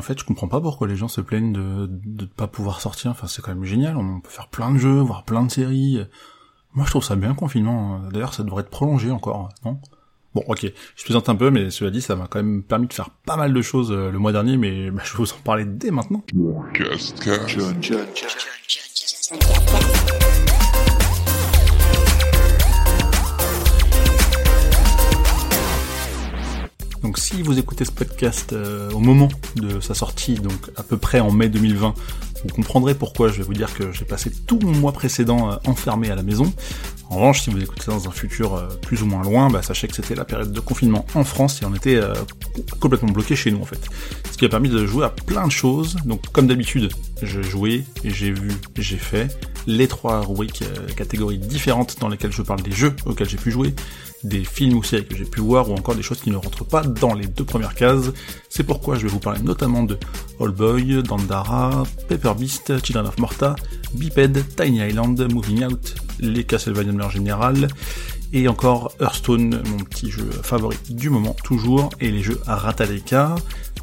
en fait, je comprends pas pourquoi les gens se plaignent de de pas pouvoir sortir. Enfin, c'est quand même génial. On peut faire plein de jeux, voir plein de séries. Moi, je trouve ça bien confinement. D'ailleurs, ça devrait être prolongé encore, non? Bon, ok, je plaisante un peu, mais cela dit, ça m'a quand même permis de faire pas mal de choses euh, le mois dernier, mais bah, je vais vous en parler dès maintenant. Si vous écoutez ce podcast euh, au moment de sa sortie, donc à peu près en mai 2020, vous comprendrez pourquoi je vais vous dire que j'ai passé tout mon mois précédent euh, enfermé à la maison. En revanche, si vous écoutez dans un futur euh, plus ou moins loin, bah, sachez que c'était la période de confinement en France et on était complètement bloqué chez nous en fait. Ce qui a permis de jouer à plein de choses. Donc comme d'habitude, j'ai joué, j'ai vu, j'ai fait les trois rubriques catégories différentes dans lesquelles je parle des jeux auxquels j'ai pu jouer des films ou séries que j'ai pu voir ou encore des choses qui ne rentrent pas dans les deux premières cases. C'est pourquoi je vais vous parler notamment de All Boy, Dandara, Paper Beast, Children of Morta, Biped, Tiny Island, Moving Out, les Castlevania en général, et encore Hearthstone, mon petit jeu favori du moment, toujours, et les jeux à Rataleka.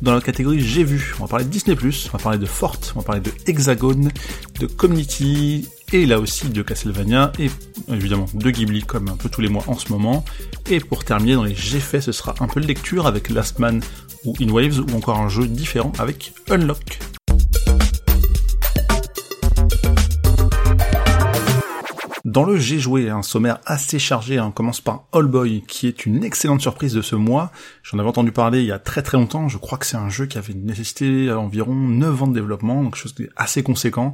Dans la catégorie J'ai vu, on va parler de Disney+, on va parler de Forte, on va parler de Hexagone, de Community, et là aussi de Castlevania, et évidemment de Ghibli comme un peu tous les mois en ce moment. Et pour terminer dans les J'ai fait, ce sera un peu de lecture avec Last Man ou In Waves, ou encore un jeu différent avec Unlock. Dans le J'ai joué, un sommaire assez chargé, hein. on commence par All Boy, qui est une excellente surprise de ce mois. J'en avais entendu parler il y a très très longtemps, je crois que c'est un jeu qui avait nécessité environ 9 ans de développement, donc chose assez conséquent,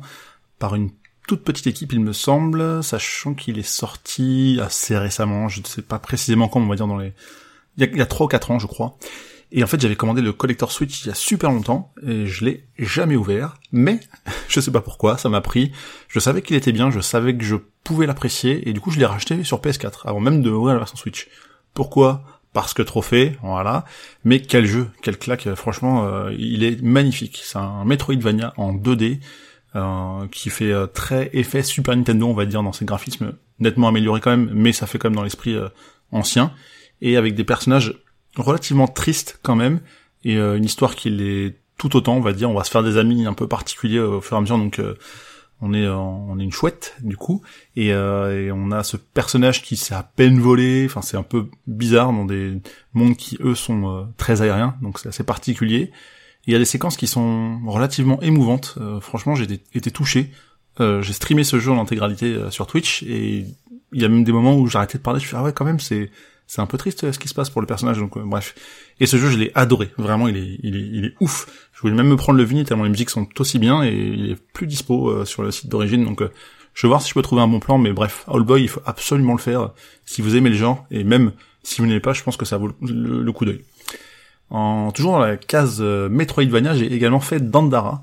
par une toute petite équipe il me semble, sachant qu'il est sorti assez récemment, je ne sais pas précisément quand, on va dire dans les... Il y a, il y a 3 ou 4 ans je crois. Et en fait, j'avais commandé le Collector Switch il y a super longtemps, et je l'ai jamais ouvert, mais je sais pas pourquoi, ça m'a pris. Je savais qu'il était bien, je savais que je pouvais l'apprécier, et du coup, je l'ai racheté sur PS4, avant même de ouvrir la version Switch. Pourquoi? Parce que trophée, voilà. Mais quel jeu, quel claque, franchement, euh, il est magnifique. C'est un Metroidvania en 2D, euh, qui fait euh, très effet Super Nintendo, on va dire, dans ses graphismes, nettement améliorés quand même, mais ça fait quand même dans l'esprit ancien, et avec des personnages relativement triste quand même, et euh, une histoire qui est tout autant, on va dire. On va se faire des amis un peu particuliers au fur et à mesure, donc euh, on est on est une chouette du coup, et, euh, et on a ce personnage qui s'est à peine volé. Enfin, c'est un peu bizarre dans des mondes qui eux sont très aériens, donc c'est assez particulier. Il y a des séquences qui sont relativement émouvantes. franchement, j'ai été touché. j'ai streamé ce jeu en intégralité sur Twitch et il y a même des moments où j'arrêtais de parler. Je suis ah ouais quand même c'est c'est un peu triste ce qui se passe pour le personnage, donc euh, bref. Et ce jeu, je l'ai adoré, vraiment, il est, il est, il est ouf. Je voulais même me prendre le vinyle tellement les musiques sont aussi bien et il est plus dispo euh, sur le site d'origine, donc euh, je vais voir si je peux trouver un bon plan, mais bref, All Boy, il faut absolument le faire si vous aimez le genre et même si vous n'aimez pas, je pense que ça vaut le, coup d'œil. En toujours dans la case Metroidvania, j'ai également fait Dandara.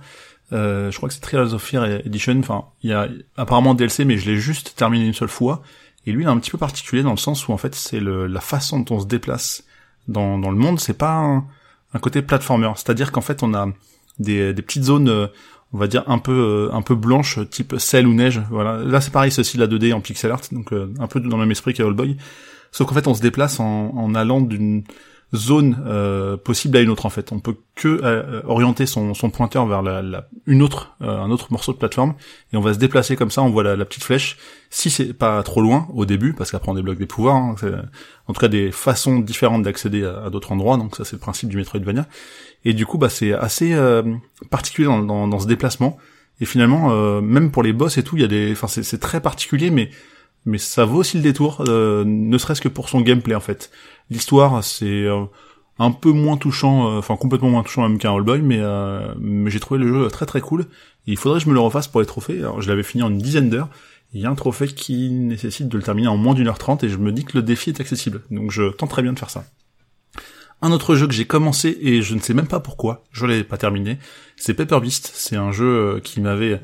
je crois que c'est Trials of Fear Edition. Enfin, il y a apparemment DLC, mais je l'ai juste terminé une seule fois. Et lui, il est un petit peu particulier dans le sens où en fait, c'est la façon dont on se déplace dans, le monde. C'est pas un, côté platformer. C'est-à-dire qu'en fait, on a des, des petites zones, euh, on va dire un peu euh, un peu blanches, type sel ou neige. Voilà. Là, c'est pareil, ceci la 2D en pixel art, donc euh, un peu dans le même esprit qu'All Boy. Sauf qu'en fait, on se déplace en, en allant d'une zone euh, possible à une autre en fait. On peut que euh, orienter son, son, pointeur vers la, la, une autre, euh, un autre morceau de plateforme et on va se déplacer comme ça. On voit la, la petite flèche. Si c'est pas trop loin au début, parce qu'après on débloque des pouvoirs. Hein, en tout cas des façons différentes d'accéder à, d'autres endroits. Donc ça c'est le principe du Metroidvania. Et du coup bah c'est assez particulier dans, dans, dans, ce déplacement. Et finalement même pour les boss et tout, il y a des, enfin c'est très particulier mais mais ça vaut aussi le détour, ne serait-ce que pour son gameplay en fait. L'histoire, c'est euh, un peu moins touchant, euh, enfin complètement moins touchant même qu'un All Boy, mais, euh, mais j'ai trouvé le jeu très très cool. il faudrait que je me le refasse pour les trophées. Alors, je l'avais fini en une dizaine d'heures. Il y a un trophée qui nécessite de le terminer en moins d'une heure trente et je me dis que le défi est accessible. Donc je tente très bien de faire ça. Un autre jeu que j'ai commencé et je ne sais même pas pourquoi, je l'ai pas terminé, c'est Paper Beast. C'est un jeu qui m'avait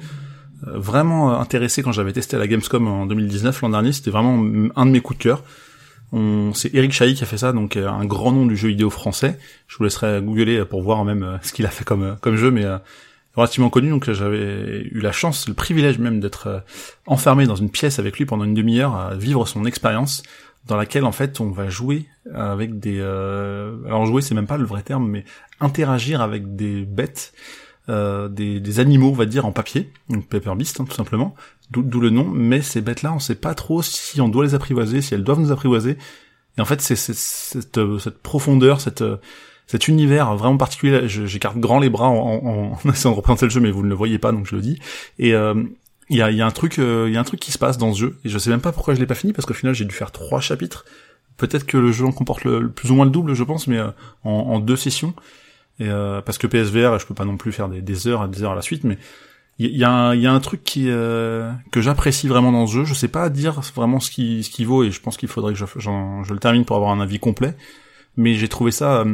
vraiment intéressé quand j'avais testé à la Gamescom en 2019 l'an dernier. C'était vraiment un de mes coups de cœur. C'est Eric Chahi qui a fait ça, donc euh, un grand nom du jeu vidéo français. Je vous laisserai googler pour voir même euh, ce qu'il a fait comme euh, comme jeu, mais relativement connu. Donc j'avais eu la chance, le privilège même d'être enfermé dans une pièce avec lui pendant une demi-heure à vivre son expérience dans laquelle en fait on va jouer avec des euh... alors jouer c'est même pas le vrai terme mais interagir avec des bêtes euh, des, des, animaux on va dire en papier donc Paper Beast hein, tout simplement d'où le nom mais ces bêtes là on sait pas trop si on doit les apprivoiser si elles doivent nous apprivoiser et en fait c'est cette, cette profondeur cette cet univers vraiment particulier j'écarte grand les bras en, en, en, essayant de représenter le jeu mais vous ne le voyez pas donc je le dis et euh, il y a, y a un truc, euh, il y a un truc qui se passe dans ce jeu et je sais même pas pourquoi je l'ai pas fini parce qu'au final j'ai dû faire trois chapitres. Peut-être que le jeu en comporte le, plus ou moins le double, je pense, mais euh, en, en, deux sessions. Et euh, parce que PSVR, je peux pas non plus faire des, heures et des heures à la suite, mais il y, a, un, truc qui que j'apprécie vraiment dans ce jeu. Je sais pas dire vraiment ce qui vaut et je pense qu'il faudrait que je, le termine pour avoir un avis complet. Mais j'ai trouvé ça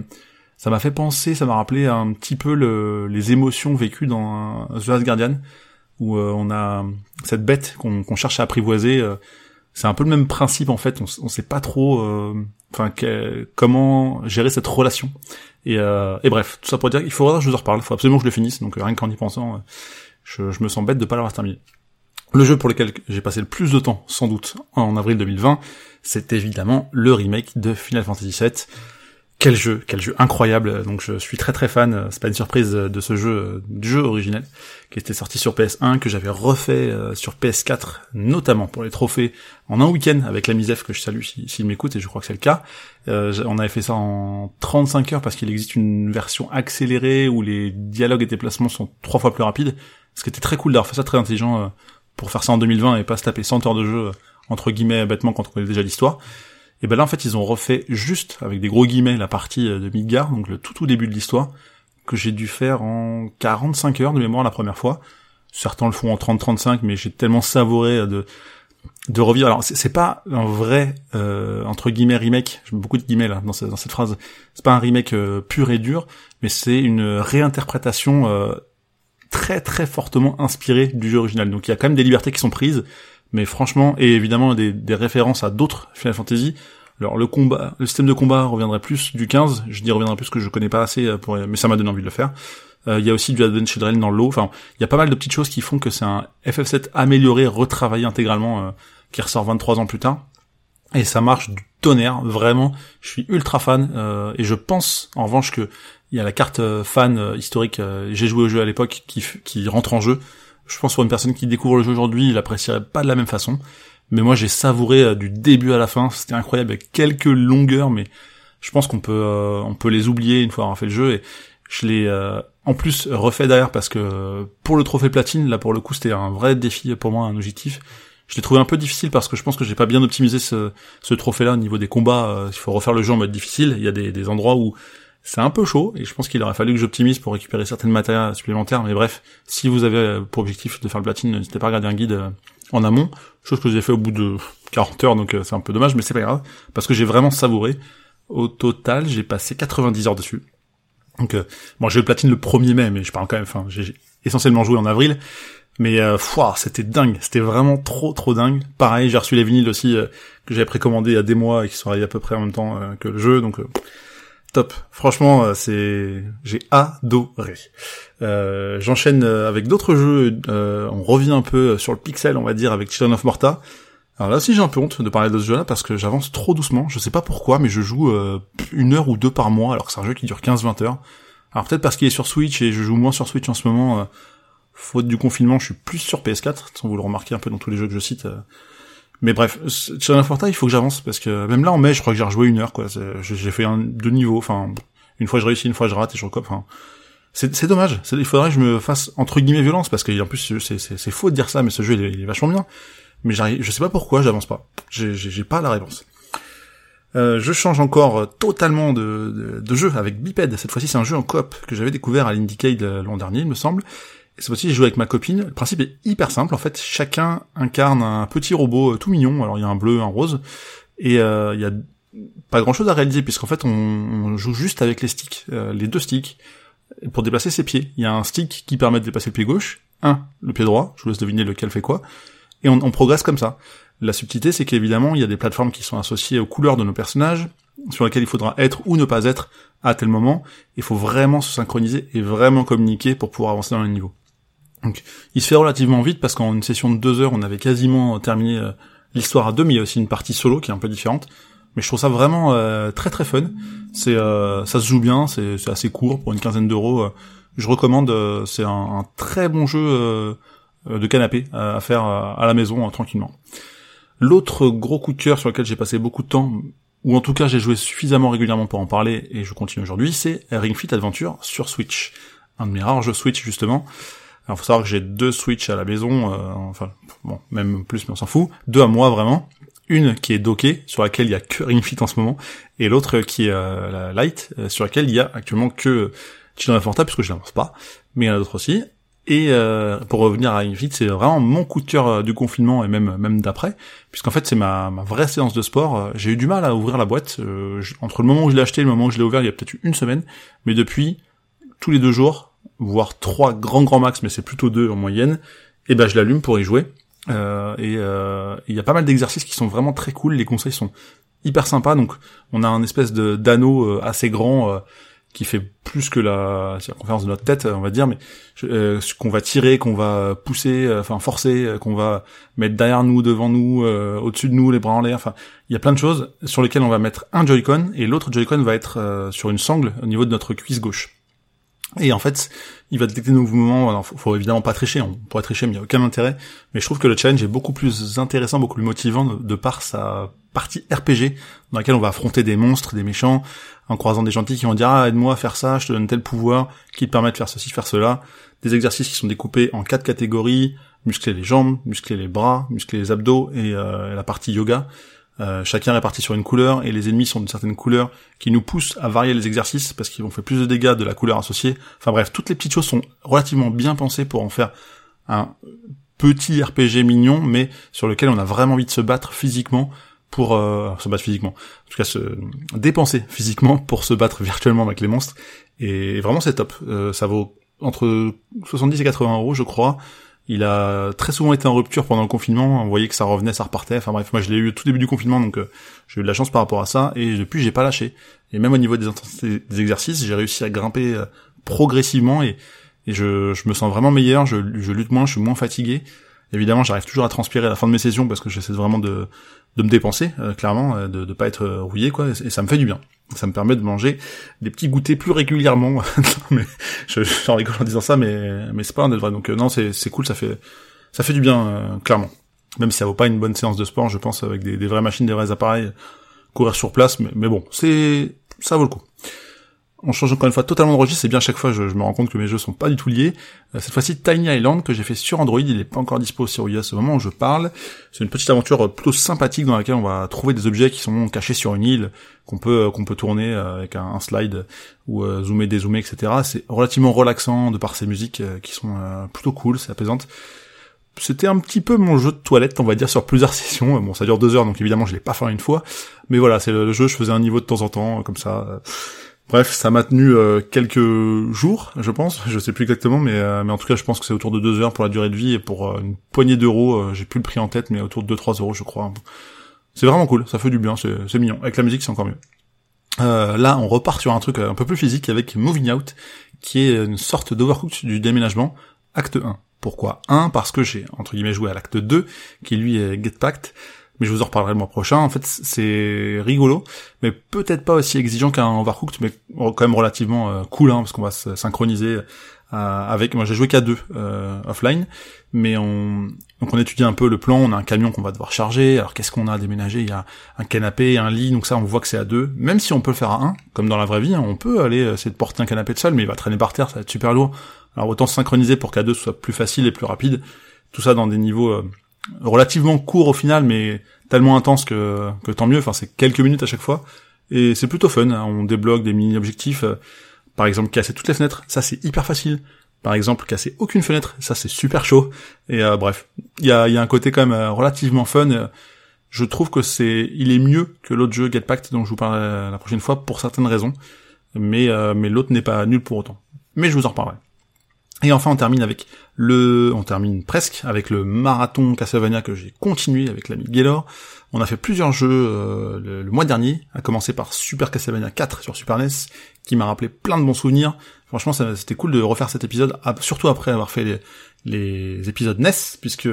ça m'a fait penser, ça m'a rappelé un petit peu le, les émotions vécues dans The Last Guardian où euh, on a cette bête qu'on cherche à apprivoiser. Euh, c'est un peu le même principe en fait. On, on sait pas trop, euh, enfin, comment gérer cette relation. Et, et, bref, tout ça pour dire qu'il faudra que je vous en reparle. Faut absolument que je le finisse. Donc rien qu'en y pensant, je, je, me sens bête de pas l'avoir terminé. Le jeu pour lequel j'ai passé le plus de temps, sans doute, en avril 2020, c'est évidemment le remake de Final Fantasy VII. Quel jeu, quel jeu incroyable. Donc je suis très très fan, c'est pas une surprise de ce jeu, du jeu originel, qui était sorti sur PS1, que j'avais refait euh, sur PS4, notamment pour les trophées, en un week-end avec la Misef que je salue s'il m'écoute, et je crois que c'est le cas. Euh, on avait fait ça en 35 heures parce qu'il existe une version accélérée où les dialogues et déplacements sont trois fois plus rapides, ce qui était très cool d'avoir fait ça, très intelligent euh, pour faire ça en 2020 et pas se taper 100 heures de jeu, entre guillemets, bêtement quand on connaît déjà l'histoire. Et ben là en fait ils ont refait juste avec des gros guillemets la partie euh, de Midgar, donc le tout tout début de l'histoire, que j'ai dû faire en 45 heures de mémoire la première fois. Certains le font en 30-35, mais j'ai tellement savouré euh, de de revivre. Alors c'est pas un vrai euh, entre guillemets remake. J'ai beaucoup de guillemets là dans, cette, phrase. C'est pas un remake pur et dur, mais c'est une réinterprétation très très fortement inspirée du jeu original. Donc il y a quand même des libertés qui sont prises, mais franchement, et évidemment des, références à d'autres Final Fantasy. Alors le combat, le système de combat reviendrait plus du 15, je dis reviendrait plus que je connais pas assez, euh, mais ça m'a donné envie de le faire. Euh, il y a aussi du Advent Children dans l'eau, enfin, il y a pas mal de petites choses qui font que c'est un FF7 amélioré, retravaillé intégralement, euh, qui ressort 23 ans plus tard. Et ça marche du tonnerre, vraiment. Je suis ultra fan, et je pense, en revanche, que il y a la carte fan historique, j'ai joué au jeu à l'époque, qui rentre en jeu je pense pour une personne qui découvre le jeu aujourd'hui, il apprécierait pas de la même façon. Mais moi, j'ai savouré euh, du début à la fin. C'était incroyable avec quelques longueurs, mais je pense qu'on peut, euh, on peut les oublier une fois avoir fait le jeu. Et je l'ai euh, en plus refait derrière parce que pour le trophée platine, là pour le coup, c'était un vrai défi pour moi, un objectif. Je l'ai trouvé un peu difficile parce que je pense que j'ai pas bien optimisé ce, ce trophée-là au niveau des combats. il faut refaire le jeu en mode difficile. Il y a des, des endroits où c'est un peu chaud et je pense qu'il aurait fallu que j'optimise pour récupérer certaines matériaux supplémentaires. Mais bref, si vous avez euh, pour objectif de faire le platine, n'hésitez pas à regarder un guide euh, en amont, chose que j'ai fait au bout de 40 heures, donc euh, c'est un peu dommage, mais c'est pas grave, parce que j'ai vraiment savouré. Au total, j'ai passé 90 heures dessus. Donc, bon, j'ai eu le platine le 1er mai, mais je parle quand même, enfin, j'ai essentiellement joué en avril. Mais euh, c'était dingue, c'était vraiment trop trop dingue. Pareil, j'ai reçu les vinyles aussi que j'avais précommandé il y a des mois et qui sont arrivés à peu près en même temps que le jeu, donc Top. Franchement, euh, c'est j'ai adoré. Euh, J'enchaîne euh, avec d'autres jeux. On revient un peu sur le pixel, on va dire, avec Children of Morta. Alors là aussi, j'ai un peu honte de parler de ce jeu-là parce que j'avance trop doucement. Je sais pas pourquoi, mais je joue une heure ou deux par mois, alors que c'est un jeu qui dure 15-20 heures. Alors peut-être parce qu'il est sur Switch et je joue moins sur Switch en ce moment. faute du confinement, je suis plus sur PS4. Vous le remarquez un peu dans tous les jeux que je cite. Mais bref, Shadow of Forta, il faut que j'avance parce que même là en mai, je crois que j'ai rejoué une heure quoi. J'ai fait un, deux niveaux. Enfin, une fois je réussis, une fois je rate et je recope. Enfin, c'est dommage. Il faudrait que je me fasse entre guillemets violence parce qu'en plus c'est faux de dire ça, mais ce jeu il est, vachement bien. Mais je sais pas pourquoi j'avance pas. J'ai pas la réponse. Euh, je change encore totalement de, de, de jeu avec Biped. Cette fois-ci, c'est un jeu en coop que j'avais découvert à l'Indiecade euh, l'an dernier, il me semble. Et cette fois-ci, j'ai joué avec ma copine. Le principe est hyper simple. En fait, chacun incarne un petit robot euh, tout mignon. Alors, il y a un bleu, un rose. Et euh, il y a pas grand-chose à réaliser, puisqu'en fait, on, joue juste avec les sticks, euh, les deux sticks, pour déplacer ses pieds. Il y a un stick qui permet de déplacer le pied gauche, un, le pied droit, je vous laisse deviner lequel fait quoi, et on, on progresse comme ça. La subtilité, c'est qu'évidemment, il y a des plateformes qui sont associées aux couleurs de nos personnages, sur lesquelles il faudra être ou ne pas être à tel moment. Il faut vraiment se synchroniser et vraiment communiquer pour pouvoir avancer dans le niveau. Donc, il se fait relativement vite parce qu'en une session de deux heures, on avait quasiment terminé euh, l'histoire à deux, mais il y a aussi une partie solo qui est un peu différente. Mais je trouve ça vraiment très très fun. C'est ça se joue bien, c'est assez court pour une quinzaine d'euros. je recommande. c'est un, un, très bon jeu de canapé à faire à la maison tranquillement. L'autre gros coup de cœur sur lequel j'ai passé beaucoup de temps, ou en tout cas j'ai joué suffisamment régulièrement pour en parler, et je continue aujourd'hui, c'est Ring Fit Adventure sur Switch. Un de mes rares jeux Switch justement. Alors faut savoir que j'ai deux Switch à la maison, euh, enfin bon, même plus mais on s'en fout. Deux à moi vraiment. Une qui est dockée, sur laquelle il y a que Ring Fit en ce moment, et l'autre qui est euh, la euh, sur laquelle il y a actuellement que Children of puisque je l'avance pas, mais il y en a d'autres aussi. Et euh, pour revenir à Ring Fit, c'est vraiment mon coup de cœur du confinement et même même d'après, puisqu'en fait c'est ma, ma vraie séance de sport. J'ai eu du mal à ouvrir la boîte entre le moment où je l'ai acheté et le moment où je l'ai ouvert, il y a peut-être une semaine, mais depuis tous les deux jours, voire trois grands grands max, mais c'est plutôt deux en moyenne, et ben je l'allume pour y jouer. et il y a pas mal d'exercices qui sont vraiment très cool. Les conseils sont hyper sympas, donc on a un espèce de d'anneau assez grand qui fait plus que la circonférence de notre tête, on va dire, mais euh, qu'on va tirer, qu'on va pousser, euh, enfin forcer, euh, qu'on va mettre derrière nous, devant nous, au-dessus de nous, les bras en l'air. Enfin, il y a plein de choses sur lesquelles on va mettre un Joy-Con et l'autre Joy-Con va être sur une sangle au niveau de notre cuisse gauche. Et en fait, il va détecter nos mouvements. Alors, faut, évidemment pas tricher. On pourrait tricher, mais il n'y a aucun intérêt. Mais je trouve que le challenge est beaucoup plus intéressant, beaucoup plus motivant de par sa partie RPG dans laquelle on va affronter des monstres, des méchants, en croisant des gentils qui vont dire ah aide-moi à faire ça, je te donne tel pouvoir qui te permet de faire ceci, faire cela. Des exercices qui sont découpés en quatre catégories muscler les jambes, muscler les bras, muscler les abdos et euh, la partie yoga. Euh, chacun réparti sur une couleur et les ennemis sont d'une certaine couleur qui nous poussent à varier les exercices parce qu'ils vont faire plus de dégâts de la couleur associée. Enfin bref, toutes les petites choses sont relativement bien pensées pour en faire un petit RPG mignon mais sur lequel on a vraiment envie de se battre physiquement pour euh, se battre physiquement, en tout cas se dépenser physiquement pour se battre virtuellement avec les monstres. Et vraiment c'est top. Euh, ça vaut entre 70 et 80 euros je crois. Il a très souvent été en rupture pendant le confinement. On voyait que ça revenait, ça repartait. Enfin bref, moi je l'ai eu au tout début du confinement, donc euh, j'ai eu de la chance par rapport à ça. Et depuis, j'ai pas lâché. Et même au niveau des, exercices, j'ai réussi à grimper progressivement et, je, me sens vraiment meilleur. Je, lutte moins, je suis moins fatigué. Évidemment, j'arrive toujours à transpirer à la fin de mes sessions parce que j'essaie vraiment de, de me dépenser, euh, clairement, euh, de ne pas être euh, rouillé, quoi, et, ça me fait du bien. Ça me permet de manger des petits goûters plus régulièrement. mais je, j'en rigole en disant ça, mais mais c'est pas un vrai. Donc non, c'est c'est cool, ça fait ça fait du bien, clairement. Même si ça vaut pas une bonne séance de sport, je pense, avec des, des vraies machines, des vrais appareils, courir sur place, mais, mais bon, c'est ça vaut le coup on change encore une fois totalement de registre, c'est bien chaque fois je, me rends compte que mes jeux sont pas du tout liés. Euh, cette fois-ci Tiny Island que j'ai fait sur Android, il est pas encore dispo sur iOS au moment où je parle. C'est une petite aventure euh, plutôt sympathique dans laquelle on va trouver des objets qui sont cachés sur une île qu'on peut euh, qu'on peut tourner avec un, slide ou zoomer, dézoomer, etc. C'est relativement relaxant de par ces musiques qui sont plutôt cool, c'est apaisante. C'était un petit peu mon jeu de toilette, on va dire, sur plusieurs sessions. Bon, ça dure deux heures, donc évidemment, je l'ai pas fait une fois. Mais voilà, c'est le jeu, je faisais un niveau de temps en temps, comme ça. Bref, ça m'a tenu euh, quelques jours, je pense. Je sais plus exactement, mais, euh, mais en tout cas, je pense que c'est autour de deux heures pour la durée de vie et pour euh, une poignée d'euros. j'ai plus le prix en tête, mais autour de 2-3 euros, je crois. C'est vraiment cool, ça fait du bien, c'est mignon. Avec la musique, c'est encore mieux. là, on repart sur un truc un peu plus physique avec Moving Out, qui est une sorte d'overcooked du déménagement, acte 1. Pourquoi 1 Parce que j'ai, entre guillemets, joué à l'acte 2, qui lui est Get Packed, mais je vous en reparlerai le mois prochain. En fait, c'est rigolo, mais peut-être pas aussi exigeant qu'un Overcooked, mais quand même relativement euh, cool, hein, parce qu'on va se synchroniser euh, avec. Moi, j'ai joué qu'à deux euh, offline, mais on donc on étudie un peu le plan. On a un camion qu'on va devoir charger. Alors qu'est-ce qu'on a à déménager? Il y a un canapé, un lit, donc ça, on voit que c'est à deux. Même si on peut le faire à un, comme dans la vraie vie, hein, on peut aller essayer de porter un canapé de seul, mais il va traîner par terre, ça va être super lourd. Alors autant se synchroniser pour qu'à deux soit plus facile et plus rapide. Tout ça dans des niveaux relativement court au final, mais tellement intense que, que tant mieux. Enfin, c'est quelques minutes à chaque fois. Et c'est plutôt fun. Hein. On débloque des mini-objectifs. Euh, par exemple, casser toutes les fenêtres. Ça, c'est hyper facile. Par exemple, casser aucune fenêtre. Ça, c'est super chaud. Et euh, bref, il y a, y a un côté quand même euh, relativement fun. Je trouve que c'est, il est mieux que l'autre jeu Get Packed dont je vous parlerai la prochaine fois pour certaines raisons. Mais, mais l'autre n'est pas nul pour autant. Mais je vous en reparlerai. Et enfin, on termine avec le, on termine presque avec le marathon Castlevania que j'ai continué avec l'ami Gaylor. On a fait plusieurs jeux euh, le, mois dernier, à commencer par Super Castlevania 4 sur Super NES, qui m'a rappelé plein de bons souvenirs. Franchement, c'était cool de refaire cet épisode, surtout après avoir fait les, les épisodes NES, puisque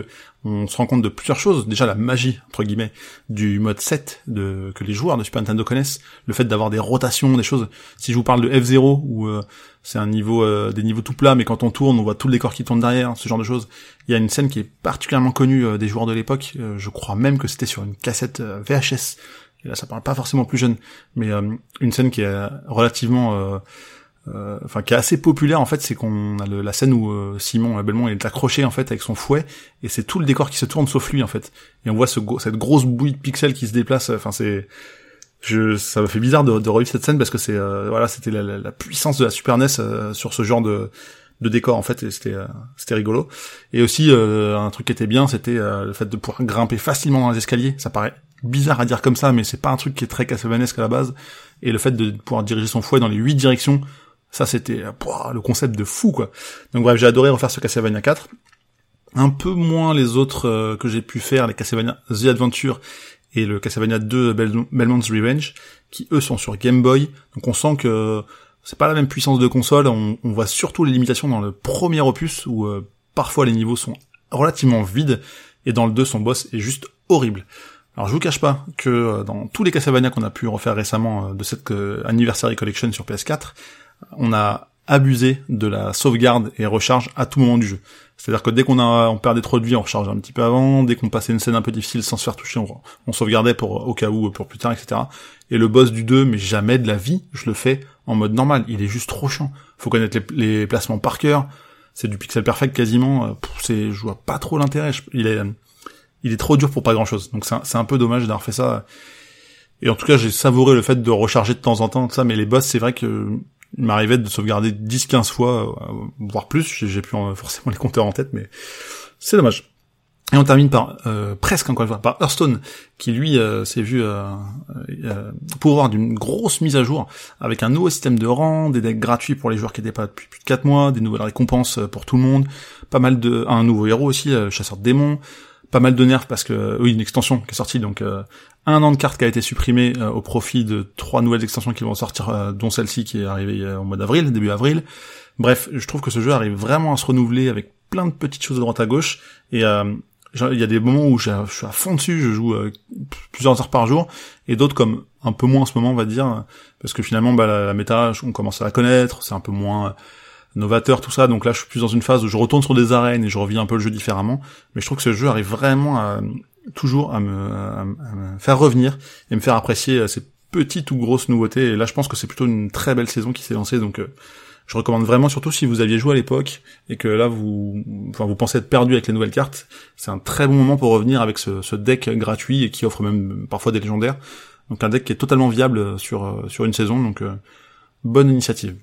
on se rend compte de plusieurs choses. Déjà la magie, entre guillemets, du mode 7 de, que les joueurs de Super Nintendo connaissent. Le fait d'avoir des rotations, des choses. Si je vous parle de F0, où euh, c'est un niveau, euh, des niveaux tout plats, mais quand on tourne, on voit tout le décor qui tourne derrière, ce genre de choses. Il y a une scène qui est particulièrement connue euh, des joueurs de l'époque. je crois même que c'était sur une cassette VHS. Et là, ça parle pas forcément plus jeune, mais une scène qui est relativement enfin qui est assez populaire en fait, c'est qu'on a la scène où euh, Simon Belmont est accroché en fait avec son fouet et c'est tout le décor qui se tourne sauf lui en fait. Et on voit ce, cette grosse bouille de pixels qui se déplace. Enfin c'est, je, ça me fait bizarre de, de revivre cette scène parce que c'est euh, voilà, c'était la, la, puissance de la Super NES sur ce genre de de décor en fait et c'était c'était rigolo et aussi un truc qui était bien c'était le fait de pouvoir grimper facilement dans les escaliers ça paraît bizarre à dire comme ça mais c'est pas un truc qui est très Castlevaniesque à la base et le fait de pouvoir diriger son fouet dans les huit directions ça, c'était le concept de fou, quoi. Donc bref, j'ai adoré refaire ce Castlevania 4. Un peu moins les autres euh, que j'ai pu faire, les Castlevania The Adventure et le Castlevania 2 Belmont's Revenge, qui eux sont sur Game Boy. Donc on sent que c'est pas la même puissance de console. On, voit surtout les limitations dans le premier opus où euh, parfois les niveaux sont relativement vides et dans le 2 son boss est juste horrible. Alors je vous cache pas que euh, dans tous les Castlevania qu'on a pu refaire récemment de cette Anniversary Collection sur PS4, on a abusé de la sauvegarde et recharge à tout moment du jeu. C'est-à-dire que dès qu'on a, on perdait trop de vie, on rechargeait un petit peu avant. Dès qu'on passait une scène un peu difficile sans se faire toucher, on, sauvegardait pour au cas où, pour plus tard, etc. Et le boss du 2, mais jamais de la vie, je le fais en mode normal. Il est juste trop chiant. Faut connaître les, placements par cœur. C'est du pixel perfect quasiment. Euh, c'est, je vois pas trop l'intérêt. Il est, il est trop dur pour pas grand chose. Donc c'est un, peu dommage d'avoir fait ça. Et en tout cas, j'ai savouré le fait de recharger de temps en temps, ça. Mais les boss, c'est vrai que il m'arrivait de sauvegarder 10-15 fois, euh, voire plus, j'ai plus forcément les compteurs en tête, mais c'est dommage. Et on termine par euh, presque encore une fois par Hearthstone, qui lui euh, s'est vu pour avoir d'une grosse mise à jour avec un nouveau système de rang, des decks gratuits pour les joueurs qui n'étaient pas depuis plus de 4 mois, des nouvelles récompenses pour tout le monde, pas mal de un nouveau héros aussi, chasseur de démons, pas mal de nerfs parce que oui une extension qui est sortie donc un an de cartes qui a été supprimé euh, au profit de trois nouvelles extensions qui vont sortir, euh, dont celle-ci qui est arrivée euh, au mois d'avril, début avril. Bref, je trouve que ce jeu arrive vraiment à se renouveler avec plein de petites choses de droite à gauche, et il y a des moments où je suis à fond dessus, je joue plusieurs heures par jour, et d'autres comme un peu moins en ce moment, on va dire, parce que finalement, bah, la, méta, on commence à la connaître, c'est un peu moins novateur, tout ça, donc là, je suis plus dans une phase où je retourne sur des arènes et je revis un peu le jeu différemment, mais je trouve que ce jeu arrive vraiment à, toujours à me, faire revenir et me faire apprécier euh, ces petites ou grosses nouveautés. Et là, je pense que c'est plutôt une très belle saison qui s'est lancée. Donc, euh, je recommande vraiment, surtout si vous aviez joué à l'époque et que là vous, enfin, vous pensez être perdu avec les nouvelles cartes, c'est un très bon moment pour revenir avec ce, deck gratuit et qui offre même parfois des légendaires. Donc un deck qui est totalement viable sur euh, sur une saison. Donc bonne initiative.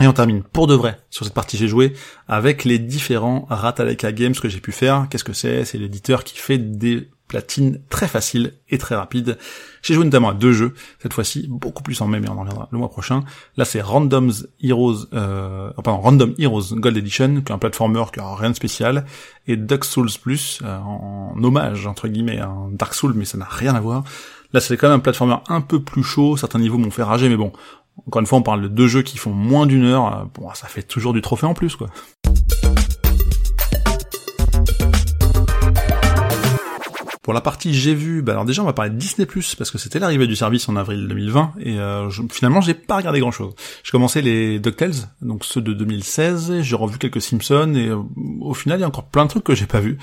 Et on termine pour de vrai sur cette partie j'ai joué avec les différents Rataleka Games que j'ai pu faire. Qu'est-ce que c'est? C'est l'éditeur qui fait des platines très faciles et très rapides. J'ai joué notamment à deux jeux, cette fois-ci beaucoup plus en mai, mais on en reviendra le mois prochain. Là c'est Random's Heroes, euh, Random Heroes Gold Edition, qui est un platformer qui a rien de spécial, et Dark Souls Plus, euh, en hommage entre guillemets à Dark Souls, mais ça n'a rien à voir. Là c'est quand même un platformer un peu plus chaud, certains niveaux m'ont fait rager, mais bon, encore une fois, on parle de deux jeux qui font moins d'une heure. Euh, bon, ça fait toujours du trophée en plus, quoi. Pour la partie j'ai vu, bah alors déjà on va parler de Disney parce que c'était l'arrivée du service en avril 2020 et euh, finalement j'ai pas regardé grand chose. J'ai commencé les DuckTales, donc ceux de 2016, j'ai revu quelques Simpsons et euh, au final il y a encore plein de trucs que j'ai pas vu.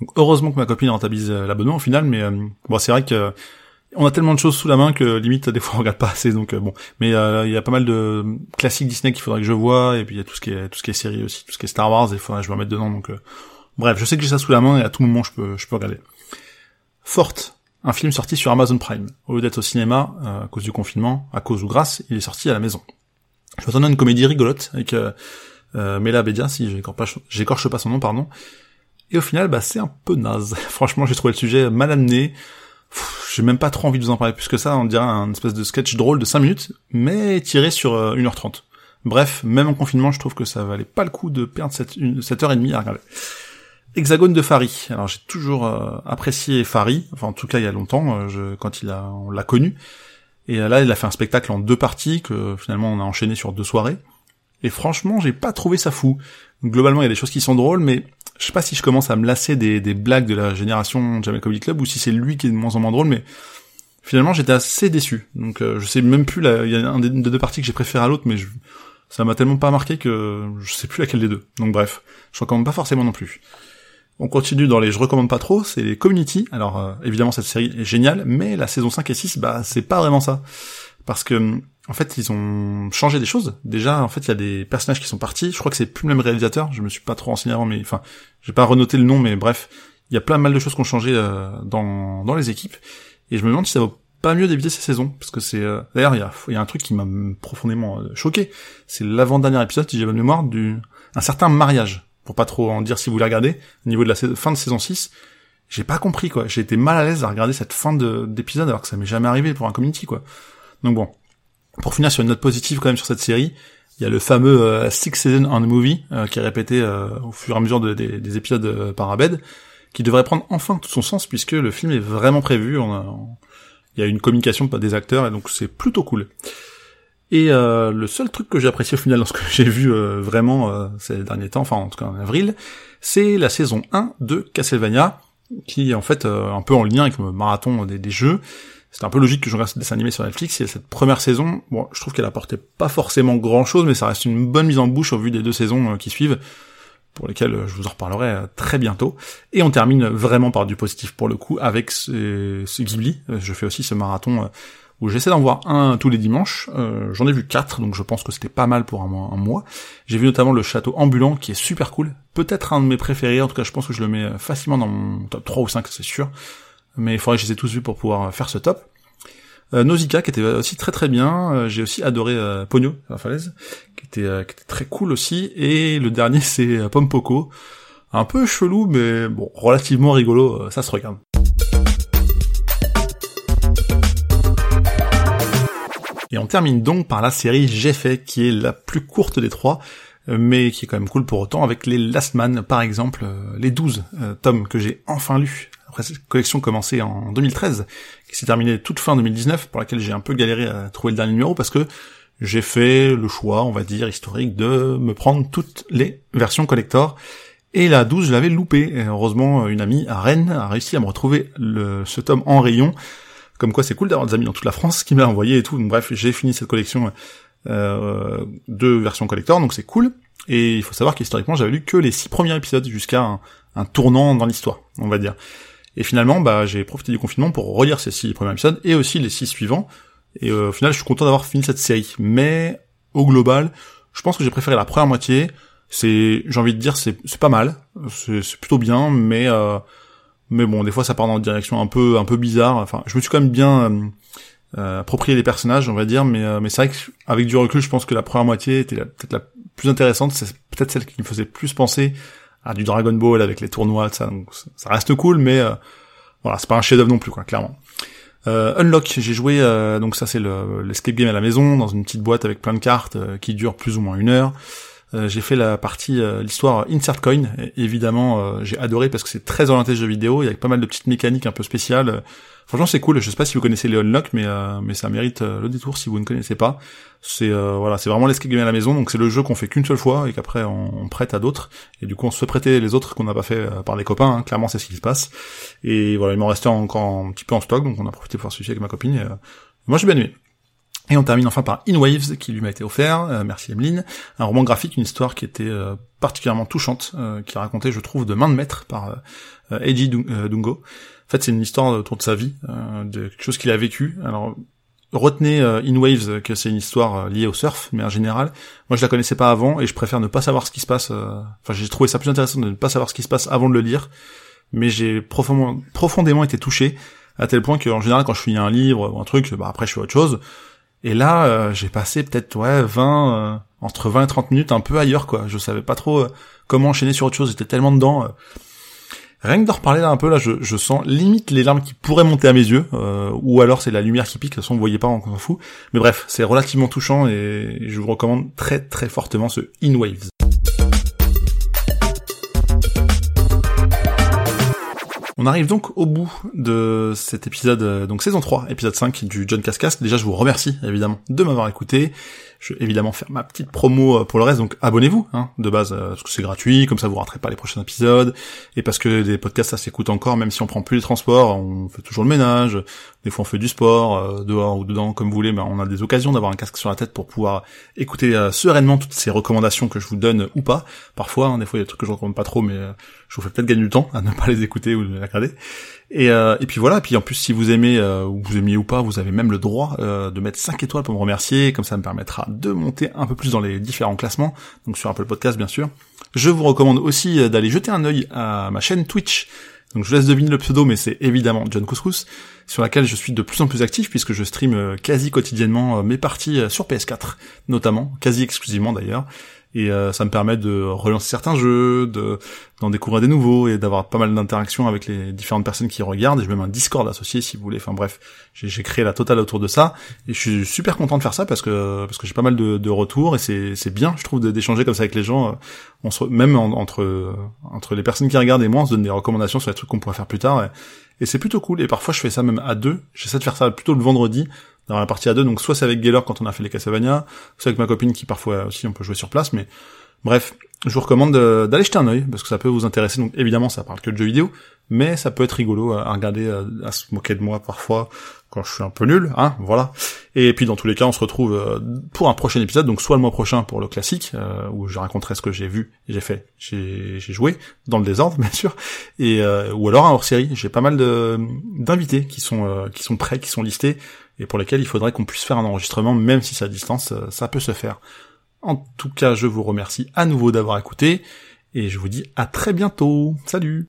Donc heureusement que ma copine rentabilise l'abonnement au final, mais bon c'est vrai que on a tellement de choses sous la main que limite des fois on regarde pas assez donc euh, bon. Mais euh, il y a pas mal de classiques Disney qu'il faudrait que je vois et puis il y a tout ce qui est tout ce qui est série aussi tout ce qui est Star Wars et il faudrait que je me remette dedans donc euh, bref je sais que j'ai ça sous la main et à tout moment je peux je peux regarder. Forte un film sorti sur Amazon Prime. Au lieu d'être au cinéma à cause du confinement à cause ou grâce il est sorti à la maison. Je m'attendais à une comédie rigolote avec euh, Mela Bedia si j'écorche pas son nom pardon. Et au final bah c'est un peu naze. Franchement j'ai trouvé le sujet mal amené j'ai même pas trop envie de vous en parler plus que ça, on dirait un espèce de sketch drôle de 5 minutes, mais tiré sur 1h30. Euh, Bref, même en confinement, je trouve que ça valait pas le coup de perdre cette, une, cette heure et demie à regarder. Hexagone de Fari. Alors j'ai toujours euh, apprécié Fari, enfin en tout cas il y a longtemps, euh, quand il a, on l'a connu. Et là, il a fait un spectacle en deux parties que finalement on a enchaîné sur deux soirées. Et franchement, j'ai pas trouvé ça fou. Globalement, il y a des choses qui sont drôles, mais je sais pas si je commence à me lasser des, blagues de la génération Jamel Comedy Club ou si c'est lui qui est de moins en moins drôle, mais finalement j'étais assez déçu. Donc euh, je sais même plus, il y a un des, deux parties que j'ai préféré à l'autre, mais je, ça m'a tellement pas marqué que je sais plus laquelle des deux. Donc bref, je recommande pas forcément non plus. On continue dans les je recommande pas trop, c'est les Community. Alors euh, évidemment cette série est géniale, mais la saison 5 et 6, bah c'est pas vraiment ça. Parce que en fait, ils ont changé des choses. Déjà, en fait, il y a des personnages qui sont partis. Je crois que c'est plus le même réalisateur. Je me suis pas trop renseigné avant, mais enfin, j'ai pas renoté le nom, mais bref, il y a plein mal de choses qui ont changé euh, dans dans les équipes. Et je me demande si ça vaut pas mieux d'éviter ces saisons, parce que c'est euh, d'ailleurs il y a, un truc qui m'a profondément euh, choqué. C'est l'avant-dernier épisode, si j'ai bonne mémoire, du un certain mariage. Pour pas trop en dire si vous voulez regarder, au niveau de la fin de saison 6, j'ai pas compris quoi. J'ai été mal à l'aise à regarder cette fin d'épisode alors que ça m'est jamais arrivé pour un community quoi. Donc bon, pour finir sur une note positive quand même sur cette série, il y a le fameux euh, Six Season on a Movie euh, qui est répété euh, au fur et à mesure des épisodes par Abed, qui devrait prendre enfin tout son sens puisque le film est vraiment prévu. il y a une communication des acteurs et donc c'est plutôt cool. Et le seul truc que j'ai apprécié au final dans ce que j'ai vu vraiment ces derniers temps, enfin en tout cas en avril, c'est la saison 1 de Castlevania, qui est en fait un peu en lien avec le marathon des jeux, c'est un peu logique que je regarde ce dessin animé sur Netflix. Et cette première saison, bon, je trouve qu'elle apportait pas forcément grand chose, mais ça reste une bonne mise en bouche au vu des deux saisons euh, qui suivent, pour lesquelles euh, je vous en reparlerai euh, très bientôt. Et on termine vraiment par du positif pour le coup avec ce, Ghibli. Je fais aussi ce marathon où j'essaie d'en voir un tous les dimanches. J'en ai vu quatre, donc je pense que c'était pas mal pour un mois. Un mois. J'ai vu notamment le château ambulant, qui est super cool. Peut-être un de mes préférés, en tout cas je pense que je le mets facilement dans mon top 3 ou 5, c'est sûr mais il faudrait que je les ai tous vus pour pouvoir faire ce top. Euh, Nausicaa qui était aussi très très bien, euh, j'ai aussi adoré euh, Pogno, la falaise, qui était, euh, qui était très cool aussi, et le dernier c'est euh, Pompoko, un peu chelou mais bon, relativement rigolo, ça se regarde. Et on termine donc par la série J'ai fait, qui est la plus courte des trois, mais qui est quand même cool pour autant, avec les Last Man, par exemple, les 12 tomes que j'ai enfin lus après cette collection commencée en 2013, qui s'est terminée toute fin 2019, pour laquelle j'ai un peu galéré à trouver le dernier numéro, parce que j'ai fait le choix, on va dire, historique, de me prendre toutes les versions collector, et la 12, je l'avais loupé. Et heureusement, une amie à Rennes a réussi à me retrouver le, ce tome en rayon, comme quoi c'est cool d'avoir des amis dans toute la France qui m'a envoyé et tout. Bref, j'ai fini cette collection euh, de versions collector, donc c'est cool. Et il faut savoir qu'historiquement, j'avais lu que les six premiers épisodes jusqu'à un, tournant dans l'histoire, on va dire. Et finalement, bah, j'ai profité du confinement pour relire ces six premiers épisodes et aussi les six suivants. Et euh, au final, je suis content d'avoir fini cette série. Mais au global, je pense que j'ai préféré la première moitié. C'est, j'ai envie de dire, c'est, pas mal, c'est, plutôt bien, mais euh, mais bon, des fois, ça part dans une direction un peu un peu bizarre. Enfin, je me suis quand même bien euh, euh approprié les personnages, on va dire, mais euh, mais c'est vrai qu'avec du recul, je pense que la première moitié était peut-être la plus intéressante. C'est peut-être celle qui me faisait plus penser à du Dragon Ball avec les tournois, ça, ça reste cool, mais euh, voilà, c'est pas un chef-d'œuvre non plus, quoi, clairement. Euh, Unlock, j'ai joué, euh, donc ça c'est l'escape game à la maison, dans une petite boîte avec plein de cartes qui dure plus ou moins une heure. J'ai fait la partie, l'histoire Insert Coin, évidemment j'ai adoré parce que c'est très orienté jeu vidéo, il y a pas mal de petites mécaniques un peu spéciales Franchement, c'est cool. Je sais pas si vous connaissez les Unlock, mais euh, mais ça mérite euh, le détour si vous ne connaissez pas. C'est euh, voilà, c'est vraiment l'escape game à la maison. Donc c'est le jeu qu'on fait qu'une seule fois et qu'après on, prête à d'autres. Et du coup, on se fait prêter les autres qu'on n'a pas fait par les copains. Hein. Clairement, c'est ce qui se passe. Et voilà, il m'en restait encore un petit peu en stock, donc on a profité pour faire celui avec ma copine. Et, moi, j'ai bien aimé. Et on termine enfin par In Waves, qui lui m'a été offert, merci Emeline, un roman graphique, une histoire qui était particulièrement touchante, qui racontait, je trouve, de main de maître par Eiji Dungo. En fait, c'est une histoire autour de sa vie, euh, de quelque chose qu'il a vécu. Alors, retenez euh, In Waves que c'est une histoire euh, liée au surf, mais en général, moi je la connaissais pas avant et je préfère ne pas savoir ce qui se passe. Enfin, j'ai trouvé ça plus intéressant de ne pas savoir ce qui se passe avant de le lire, mais j'ai profondément, profondément été touché à tel point qu'en général, quand je finis un livre ou un truc, bah après je fais autre chose. Et là, j'ai passé peut-être ouais 20 entre 20 et 30 minutes un peu ailleurs quoi. Je savais pas trop comment enchaîner sur autre chose. J'étais tellement dedans. Rien que d'en reparler là un peu, là, je, sens limite les larmes qui pourraient monter à mes yeux, euh, ou alors c'est la lumière qui pique, de toute façon vous voyez pas, on s'en fout. Mais bref, c'est relativement touchant et je vous recommande très très fortement ce In Waves. On arrive donc au bout de cet épisode, euh, donc saison 3, épisode 5 du John Cascast. Déjà, je vous remercie évidemment de m'avoir écouté. Je vais évidemment faire ma petite promo euh, pour le reste, donc abonnez-vous, hein, de base, euh, parce que c'est gratuit, comme ça vous raterez pas les prochains épisodes, et parce que des podcasts ça s'écoute encore, même si on prend plus les transports, on fait toujours le ménage, des fois on fait du sport, dehors ou dedans, comme vous voulez, mais on a des occasions d'avoir un casque sur la tête pour pouvoir écouter sereinement toutes ces recommandations que je vous donne ou pas. Parfois, hein, des fois il y a des trucs que je recommande pas trop, mais je vous fais peut-être gagner du temps à ne pas les écouter ou les regarder. Et, euh, et puis voilà, et puis en plus si vous aimez euh, ou vous aimiez ou pas, vous avez même le droit euh, de mettre 5 étoiles pour me remercier, comme ça me permettra de monter un peu plus dans les différents classements, donc sur Apple Podcast bien sûr. Je vous recommande aussi euh, d'aller jeter un œil à ma chaîne Twitch. Donc je vous laisse deviner le pseudo, mais c'est évidemment John Couscous, sur laquelle je suis de plus en plus actif puisque je stream quasi quotidiennement mes parties sur PS4, notamment, quasi exclusivement d'ailleurs et euh, ça me permet de relancer certains jeux, de d'en découvrir des nouveaux et d'avoir pas mal d'interactions avec les différentes personnes qui regardent. Et j'ai même un Discord associé si vous voulez. Enfin bref, j'ai créé la totale autour de ça et je suis super content de faire ça parce que parce que j'ai pas mal de, de retours et c'est c'est bien, je trouve, d'échanger comme ça avec les gens. On se même entre entre les personnes qui regardent et moi, on se donne des recommandations sur les trucs qu'on pourrait faire plus tard. Et c'est plutôt cool. Et parfois, je fais ça même à deux. J'essaie de faire ça plutôt le vendredi dans la partie à deux. Donc soit c'est avec Gaylor quand on a fait les Castlevania, soit avec ma copine qui parfois aussi on peut jouer sur place. Mais bref, je vous recommande d'aller jeter un oeil parce que ça peut vous intéresser. Donc évidemment ça parle que de jeux vidéo, mais ça peut être rigolo à, regarder, à, se moquer de moi parfois quand je suis un peu nul, hein, voilà. Et puis dans tous les cas, on se retrouve euh, pour un prochain épisode, donc soit le mois prochain pour le classique, euh, où je raconterai ce que j'ai vu, j'ai fait, j'ai joué, dans le désordre bien sûr, et euh, ou alors un hors-série. J'ai pas mal d'invités qui sont qui sont prêts, qui sont listés, et pour lesquels il faudrait qu'on puisse faire un enregistrement, même si c'est à distance, euh, ça peut se faire. En tout cas, je vous remercie à nouveau d'avoir écouté, et je vous dis à très bientôt. Salut